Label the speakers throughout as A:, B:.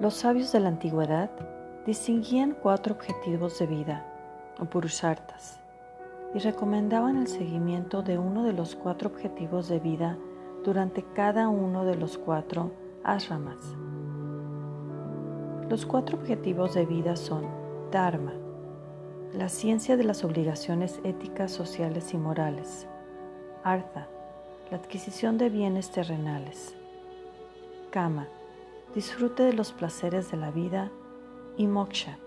A: Los sabios de la antigüedad distinguían cuatro objetivos de vida, o purushartas, y recomendaban el seguimiento de uno de los cuatro objetivos de vida durante cada uno de los cuatro ashramas. Los cuatro objetivos de vida son Dharma, la ciencia de las obligaciones éticas, sociales y morales. Artha, la adquisición de bienes terrenales. Kama, disfrute de los placeres de la vida. Y moksha,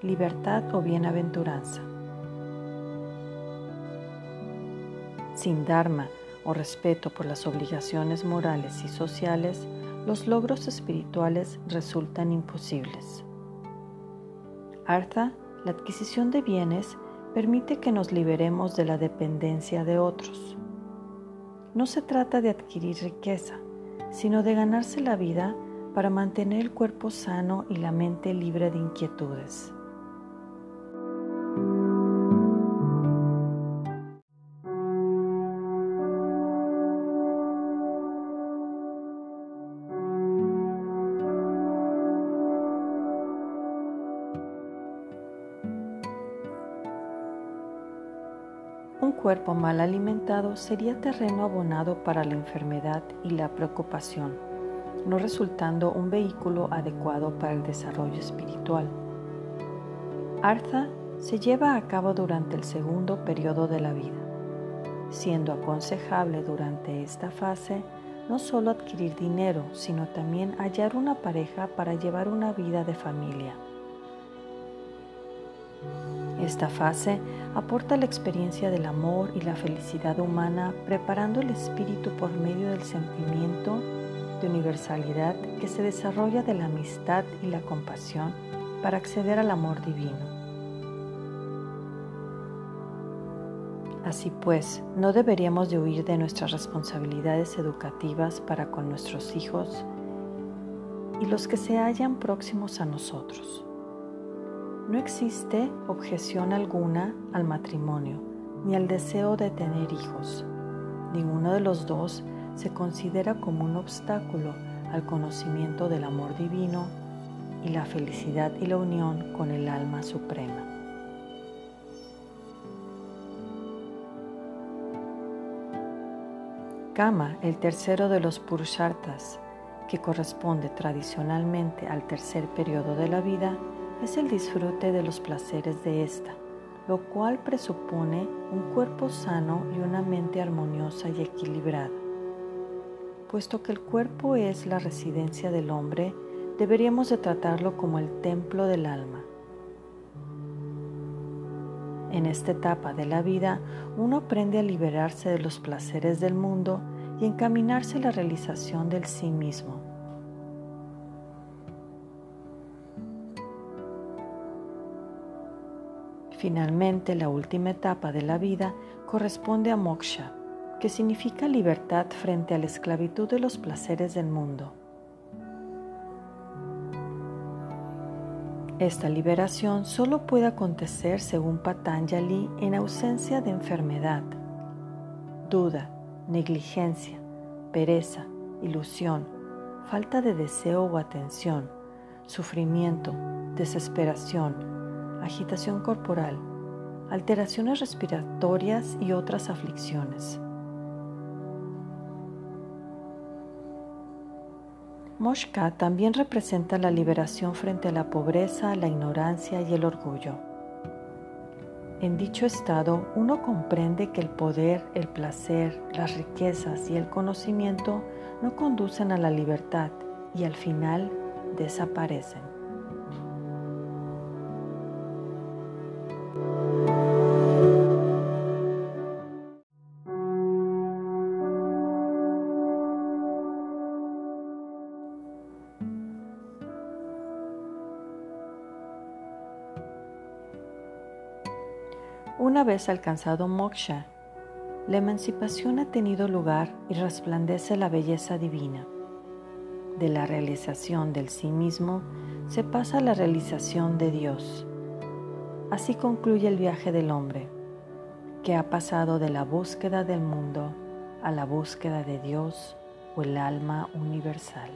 A: libertad o bienaventuranza. Sin Dharma o respeto por las obligaciones morales y sociales, los logros espirituales resultan imposibles. Artha, la adquisición de bienes, permite que nos liberemos de la dependencia de otros. No se trata de adquirir riqueza, sino de ganarse la vida para mantener el cuerpo sano y la mente libre de inquietudes. Un cuerpo mal alimentado sería terreno abonado para la enfermedad y la preocupación, no resultando un vehículo adecuado para el desarrollo espiritual. Artha se lleva a cabo durante el segundo periodo de la vida, siendo aconsejable durante esta fase no solo adquirir dinero, sino también hallar una pareja para llevar una vida de familia. Esta fase aporta la experiencia del amor y la felicidad humana, preparando el espíritu por medio del sentimiento de universalidad que se desarrolla de la amistad y la compasión para acceder al amor divino. Así pues, no deberíamos de huir de nuestras responsabilidades educativas para con nuestros hijos y los que se hallan próximos a nosotros. No existe objeción alguna al matrimonio ni al deseo de tener hijos. Ninguno de los dos se considera como un obstáculo al conocimiento del amor divino y la felicidad y la unión con el alma suprema. Kama, el tercero de los Purusharthas, que corresponde tradicionalmente al tercer periodo de la vida, es el disfrute de los placeres de esta, lo cual presupone un cuerpo sano y una mente armoniosa y equilibrada. Puesto que el cuerpo es la residencia del hombre, deberíamos de tratarlo como el templo del alma. En esta etapa de la vida, uno aprende a liberarse de los placeres del mundo y encaminarse a la realización del sí mismo. Finalmente, la última etapa de la vida corresponde a moksha, que significa libertad frente a la esclavitud de los placeres del mundo. Esta liberación solo puede acontecer, según Patanjali, en ausencia de enfermedad, duda, negligencia, pereza, ilusión, falta de deseo o atención, sufrimiento, desesperación, agitación corporal, alteraciones respiratorias y otras aflicciones. Moshka también representa la liberación frente a la pobreza, la ignorancia y el orgullo. En dicho estado, uno comprende que el poder, el placer, las riquezas y el conocimiento no conducen a la libertad y al final desaparecen. Una vez alcanzado moksha, la emancipación ha tenido lugar y resplandece la belleza divina. De la realización del sí mismo se pasa a la realización de Dios. Así concluye el viaje del hombre, que ha pasado de la búsqueda del mundo a la búsqueda de Dios o el alma universal.